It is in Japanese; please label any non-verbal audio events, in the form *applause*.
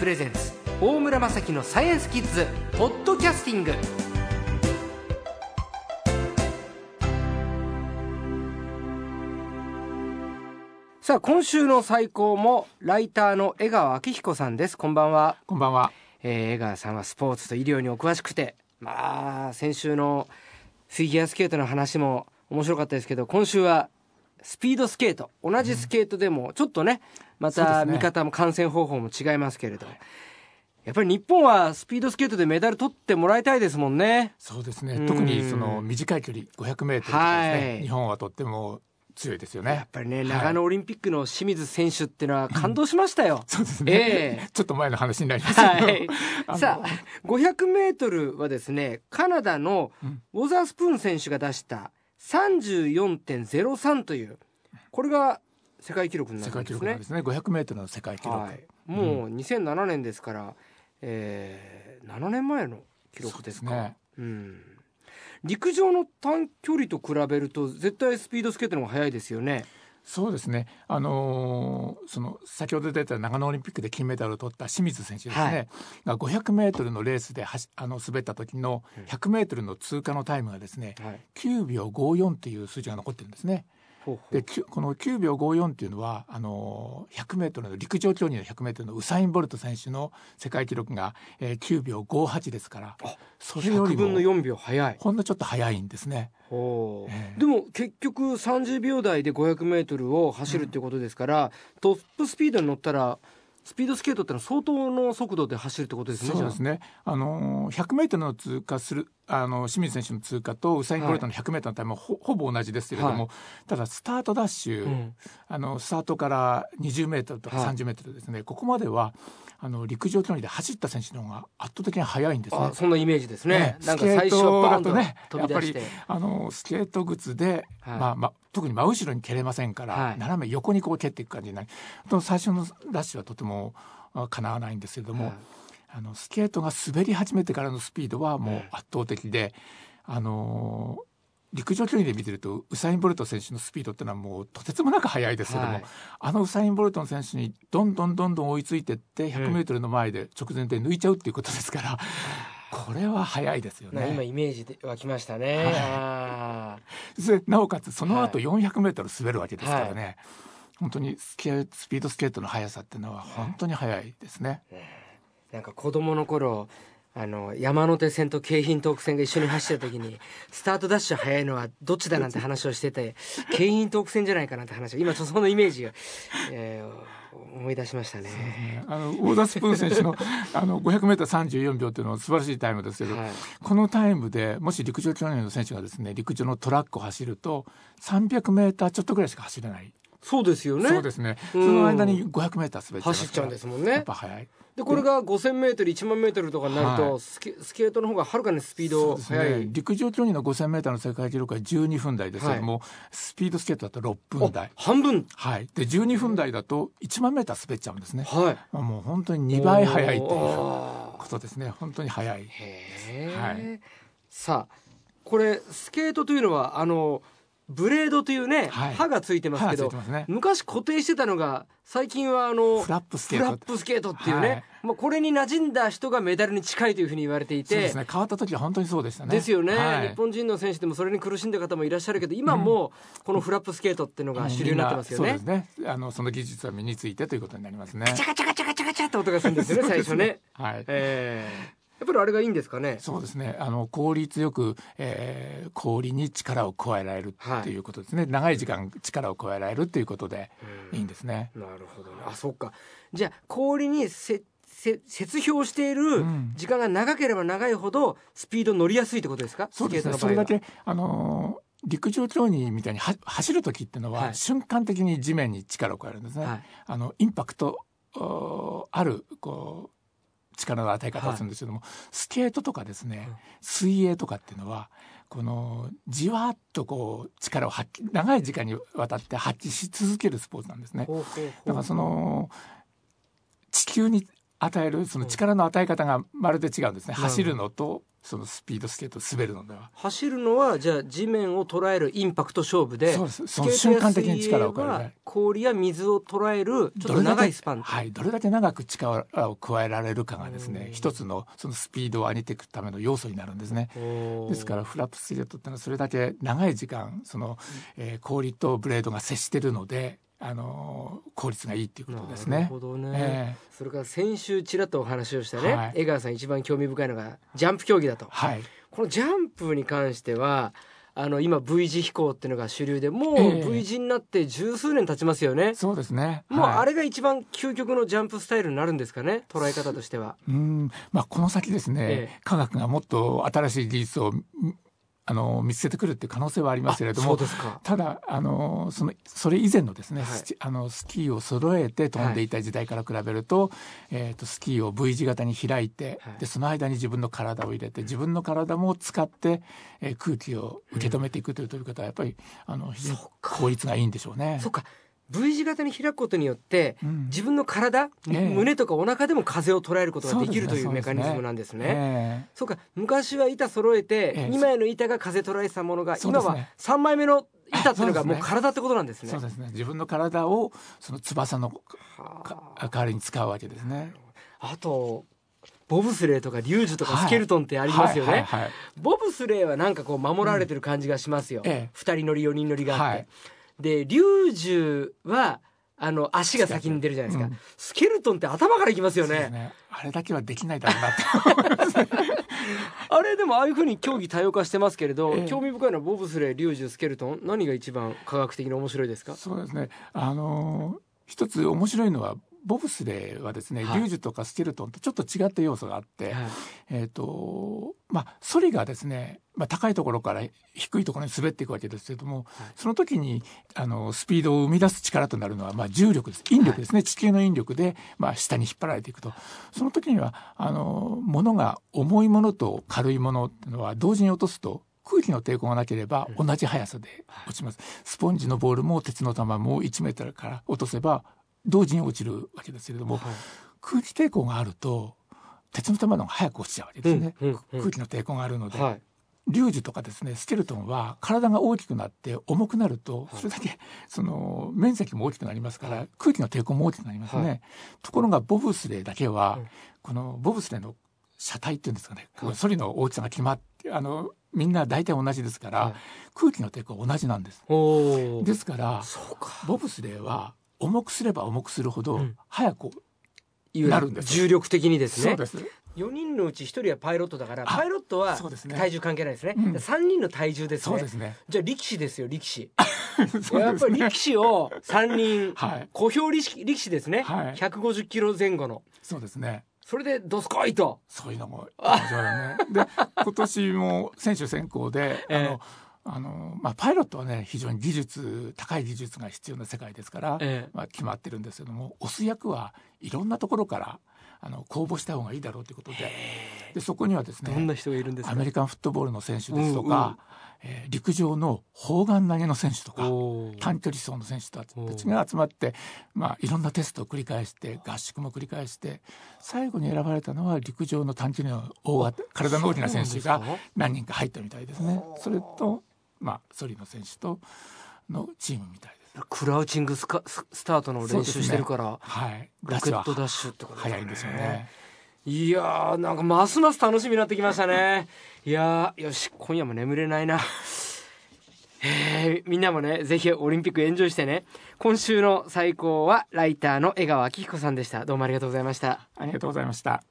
プレゼンツ大村雅樹のサイエンスキッズポッドキャスティング。さあ今週の最高もライターの江川明彦さんです。こんばんは。こんばんは。えー江川さんはスポーツと医療にお詳しくて。まあ先週のフィギュアスケートの話も面白かったですけど今週はスピードスケート。同じスケートでもちょっとねうですね。た見方も観戦方法も違いますけれど、やっぱり日本はスピードスケートでメダル取ってもらいたいですもんね。そうですね。うん。特にその短い距離500メートルですね、はい。日本はとっても強いですよね。やっぱりねはい。長野オリンピックの清水選手っていうのは感動しましたよ。*laughs* そうですね。ええ。*laughs* ちょっと前の話になりますけど。はい。*laughs* さあ500メートルはですねカナダのうん。ウォザースプーン選手が出した34.03というこれが世界記録になるんですね。ですね。500メートルの世界記録。はい、もう2007年ですから、えー、7年前の記録ですか。ね。うん、陸上の短距離と比べると絶対スピードスケートの方が速いですよねそうですね。あのーその先ほど出た長野オリンピックで金メダルを取った清水選手ですね。が500メートルのレースではしあの滑った時の100メートルの通過のタイムがですね、はい9秒54っていう数字が残ってるんですね。でこの9秒54っていうのはあのー 100m の陸上競技の 100m のウサイン・ボルト選手の世界記録が、えー、9秒58ですからあそれより100分のも4秒速い。ほんのちょっと早いんですね。ええ。でも結局30秒台で 500m を走るっていうことですから、トップスピードに乗ったらスピードスケートってのは相当の速度で走るってことですねそうですね。あ。のー 100m の通過するあの清水選手の通過とウサイン・ボルトの 100m のタイムはほ,、ほぼ同じですけれども、はい。ただスタートダッシュ、うん。あのスタートから 20m とかはい。30m ですね、ここまではあの陸上競技で走った選手の方が圧倒的に速いんですね。あ。そんなイメージですね。ね。なんか最初バーンとスケートだとね飛び出して、あのスケート靴で、はい。まあまあ特に真後ろに蹴れませんから、はい。斜め横にこう蹴っていく感じになる。と最初のダッシュはとてもあかなわないんですけれども、はい。あのスケートが滑り始めてからのスピードはもう圧倒的で、あのー陸上競技で見てるとウサイン・ボルト選手のスピードってのはもうとてつもなく速いですけども、はい。あのウサイン・ボルトの選手にどんどんどんどん追いついてって100メートルの前で直前で抜いちゃうっていうことですから、これは速いですよな今ね。イメージで湧きましたね、はい。なおかつその後はい。400メートル滑るわけですからね、本当にスケスピードスケートの速さっていうのは本当に速いですね。ーなんか子供の頃あの山手線と京浜東北線が一緒に走ってた時にスタートダッシュ速いのはどっちだなんて話をしてて京浜東北線じゃないかなって話を今そのイメージが、えー思い出しましたね。ね。あのウォーダースプーン選手の *laughs* あの 500m34 秒っていうのは素晴らしいタイムですけど、はい。このタイムでもし陸上競技の選手がですね陸上のトラックを走ると 300m ちょっとぐらいしか走れない、そうですよね。そうですね。そうん。の間に 500m 滑っ走っちゃうんですもんやっねぱ速い。でこれが 5000m1 万メートルとかになると、はい。スケスケートの方がはるかにスピード速い、ね陸上競技の 5000m の世界記録は12分台ですけども、スピードスケートだと6分台。あ半分。はい。で12分台だと1万 m 滑っちゃうんですね、はい。まあもう本当に2倍速いということですね。本当に速い。へえ、はい。さあこれスケートというのはあのブレードというね、はい。刃がついてますけどね。昔固定してたのが最近はあのフラップスケート。フラップスケートっていうね、はい。まあ、これに馴染んだ人がメダルに近いというふうに言われていて。そうですね。変わった時は本当にそうでしたね。ですよね、はい。日本人の選手でもそれに苦しんだ方もいらっしゃるけど今もうこのフラップスケートっていうのが主流になってますよね。そうですね。あのその技術は身についてということになりますね。ガチャガチャガチャガチャガチャって音がするんですよね *laughs* 最初ね。はい。えーやっぱりあれがいいんですかね？そうですね。あの効率よく、えー氷に力を加えられるっていうことですね、長い時間力を加えられるっていうことでいいんですね、なるほどね。あ、そっか。じゃあ氷にせせ雪氷しているうん。時間が長ければ長いほどスピード乗りやすいってことですか？そうですね。それだけあのー陸上競技みたいには走る時っていうのは、はい。瞬間的に地面に力を加えるんですね、はい。あのインパクトあるこう力の与え方をするんですけども、スケートとかですね、うん水泳とかっていうのはこのじわっとこう力を発揮長い時間にわたって発揮し続けるスポーツなんですね。だからその地球に与えるその力の与え方がまるで違うんですね。走るのとそのスピードスケート滑るのでは。走るのはじゃあ地面を捉えるインパクト勝負でそうです。その瞬間的に力を加える。は氷や水を捉えるちょっと長いスパンはい。どれだけ長く力を加えられるかがですね一つのそのスピードを上げていくための要素になるんですね。ですからフラップスケートってのはそれだけ長い時間その、えー、氷とブレードが接してるのであの効率がいいっていうことですね。なるほどね、えー、それから先週ちらっとお話をしたね、はい、江川さん一番興味深いのがジャンプ競技だと。はい、このジャンプに関してはあの今 V 字飛行っていうのが主流でもう V 字になって十数年経ちますよね、えー、そうですね、もうあれが一番究極のジャンプスタイルになるんですかね？捉え方としては。うん。まあこの先ですね、えー、科学がもっと新しい技術をあの見つけてくるっていう可能性はありますけれどもただあのそのそれ以前のですね、はい、あのスキーを揃えて飛んでいた時代から比べるとはい、えーと、スキーを V 字型に開いて、はい、でその間に自分の体を入れて自分の体も使って、えー、空気を受け止めていくという取り方はやっぱりあの非常に効率がいいんでしょうね。そうか V 字型に開くことによって、うん、自分の体、えー、胸とかお腹でも風を捉えることができるというメカニズムなんですね。そう、ねえー、か。昔は板揃えて、えー、2枚の板が風捉えてたものが、今は3枚目の板っていうのがもう体ってことなんですね。そうですね。自分の体をその翼の代わりに使うわけですね。あとボブスレーとかリュージュとかスケルトンってありますよね、ボブスレーはなんかこう守られてる感じがしますよ、うん、2人乗り4人乗りがあって、でリュージュはあの足が先に出るじゃないですか、うん、スケルトンって頭からいきますよね、ね、あれだけはできないだろうなって *laughs* あれでもああいうふうに競技多様化してますけれど、えー、興味深いのはボブスレーリュージュスケルトン。何が一番科学的に面白いですか？そうですね。あのー、一つ面白いのはボブスレーはですね、はい、リュージュとかスケルトンとちょっと違った要素があって、はい、えっ、ー、とまあソリがですね、まあ、高いところから低いところに滑っていくわけですけれども、はい、その時にあのスピードを生み出す力となるのは、まあ、重力です。引力ですね、地球の引力で、まあ、下に引っ張られていくと。その時にはあの物が重いものと軽いものっていうのは同時に落とすと空気の抵抗がなければ同じ速さで落ちます。スポンジのボールも鉄の球も1メートルから落とせば同時に落ちるわけですけれども、はい、空気抵抗があると鉄の玉の方が早く落ちちゃうわけですね、うんうんうん、空気の抵抗があるので、はい、リュージュとかですねスケルトンは体が大きくなって重くなるとそれだけその面積も大きくなりますから空気の抵抗も大きくなりますね、はい、ところがボブスレーだけは、このボブスレーの車体っていうんですかね、はい、ソリの大きさが決まってあのみんな大体同じですから、空気の抵抗は同じなんです。ですからボブスレーは重くすれば重くするほど早くな。るんです、重力的にですね。そうです。4人のうち1人はパイロットだからパイロットは体重関係ないですね。です、ねうん、3人の体重ですね、ね、じゃあ力士ですよ力士。*laughs* やっぱり力士を3人、*laughs* はい、小兵力士力士ですね、はい、150キロ前後の。そうですね。それでどすこいと。そういうのもね。で今年も選手選考で、*laughs* えー、あのあのまあ、パイロットはね非常に技術高い技術が必要な世界ですから、ええ、まあ、決まってるんですけども押す役はいろんなところからあの公募した方がいいだろうということで。でそこにはですねどんな人がいるんですアメリカンフットボールの選手ですとか、うんうん、えー、陸上の砲丸投げの選手とか短距離走の選手たちが集まって、まあ、いろんなテストを繰り返して合宿も繰り返して最後に選ばれたのは陸上の短距離の大体の大きな選手が何人か入ったみたいですね。それとまあ、ソリの選手とのチームみたいです。クラウチングスカスタートの練習してるから、ね、はい、ロケットダッシュってことですね。早いんですよね。いやーなんかますます楽しみになってきましたね。いやよし今夜も眠れないな。えー、みんなもねぜひオリンピックエンジョイしてね今週の最高はライターの江川明彦さんでしたどうもありがとうございましたありがとうございました